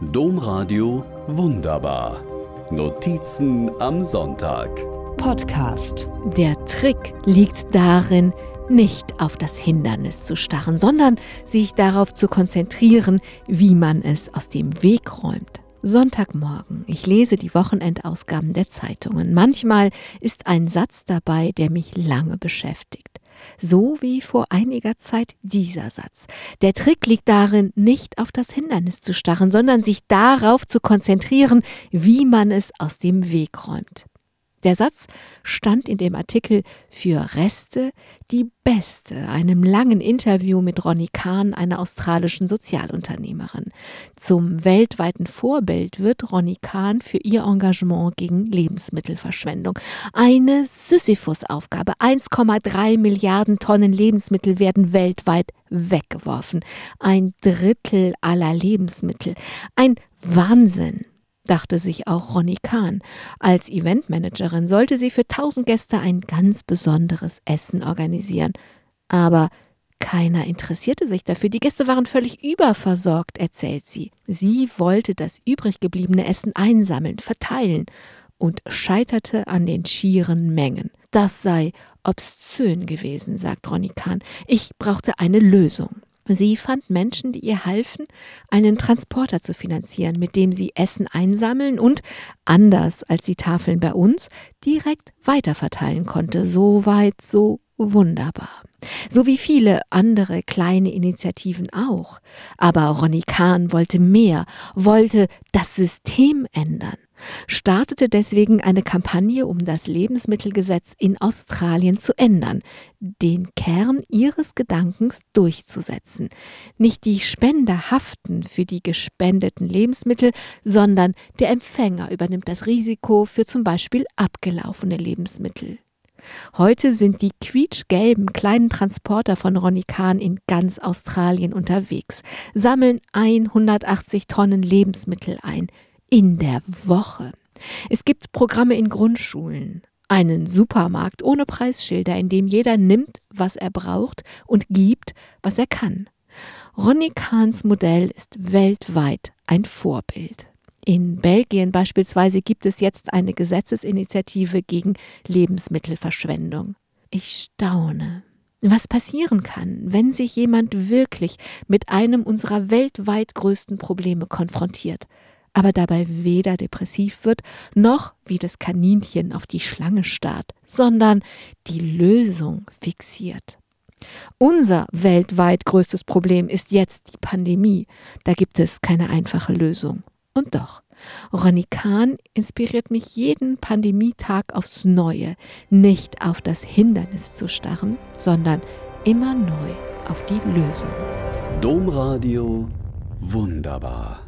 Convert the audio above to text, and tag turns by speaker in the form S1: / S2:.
S1: Domradio Wunderbar. Notizen am Sonntag.
S2: Podcast. Der Trick liegt darin, nicht auf das Hindernis zu starren, sondern sich darauf zu konzentrieren, wie man es aus dem Weg räumt. Sonntagmorgen. Ich lese die Wochenendausgaben der Zeitungen. Manchmal ist ein Satz dabei, der mich lange beschäftigt. So wie vor einiger Zeit dieser Satz. Der Trick liegt darin, nicht auf das Hindernis zu starren, sondern sich darauf zu konzentrieren, wie man es aus dem Weg räumt. Der Satz stand in dem Artikel für Reste die beste, einem langen Interview mit Ronnie Kahn, einer australischen Sozialunternehmerin. Zum weltweiten Vorbild wird Ronnie Kahn für ihr Engagement gegen Lebensmittelverschwendung. Eine Sisyphus-Aufgabe. 1,3 Milliarden Tonnen Lebensmittel werden weltweit weggeworfen. Ein Drittel aller Lebensmittel. Ein Wahnsinn dachte sich auch Ronny Kahn. Als Eventmanagerin sollte sie für tausend Gäste ein ganz besonderes Essen organisieren. Aber keiner interessierte sich dafür. Die Gäste waren völlig überversorgt, erzählt sie. Sie wollte das übrig gebliebene Essen einsammeln, verteilen und scheiterte an den schieren Mengen. Das sei obszön gewesen, sagt Ronny Kahn. Ich brauchte eine Lösung. Sie fand Menschen, die ihr halfen, einen Transporter zu finanzieren, mit dem sie Essen einsammeln und, anders als die Tafeln bei uns, direkt weiterverteilen konnte. So weit, so wunderbar. So wie viele andere kleine Initiativen auch. Aber Ronny Kahn wollte mehr, wollte das System ändern startete deswegen eine Kampagne, um das Lebensmittelgesetz in Australien zu ändern, den Kern ihres Gedankens durchzusetzen. Nicht die Spender haften für die gespendeten Lebensmittel, sondern der Empfänger übernimmt das Risiko für zum Beispiel abgelaufene Lebensmittel. Heute sind die quietschgelben kleinen Transporter von Ronny Kahn in ganz Australien unterwegs, sammeln 180 Tonnen Lebensmittel ein, in der Woche. Es gibt Programme in Grundschulen, einen Supermarkt ohne Preisschilder, in dem jeder nimmt, was er braucht und gibt, was er kann. Ronny Kahns Modell ist weltweit ein Vorbild. In Belgien beispielsweise gibt es jetzt eine Gesetzesinitiative gegen Lebensmittelverschwendung. Ich staune, was passieren kann, wenn sich jemand wirklich mit einem unserer weltweit größten Probleme konfrontiert aber dabei weder depressiv wird, noch wie das Kaninchen auf die Schlange starrt, sondern die Lösung fixiert. Unser weltweit größtes Problem ist jetzt die Pandemie. Da gibt es keine einfache Lösung. Und doch, Ronny Kahn inspiriert mich jeden Pandemietag aufs Neue, nicht auf das Hindernis zu starren, sondern immer neu auf die Lösung.
S1: Domradio wunderbar.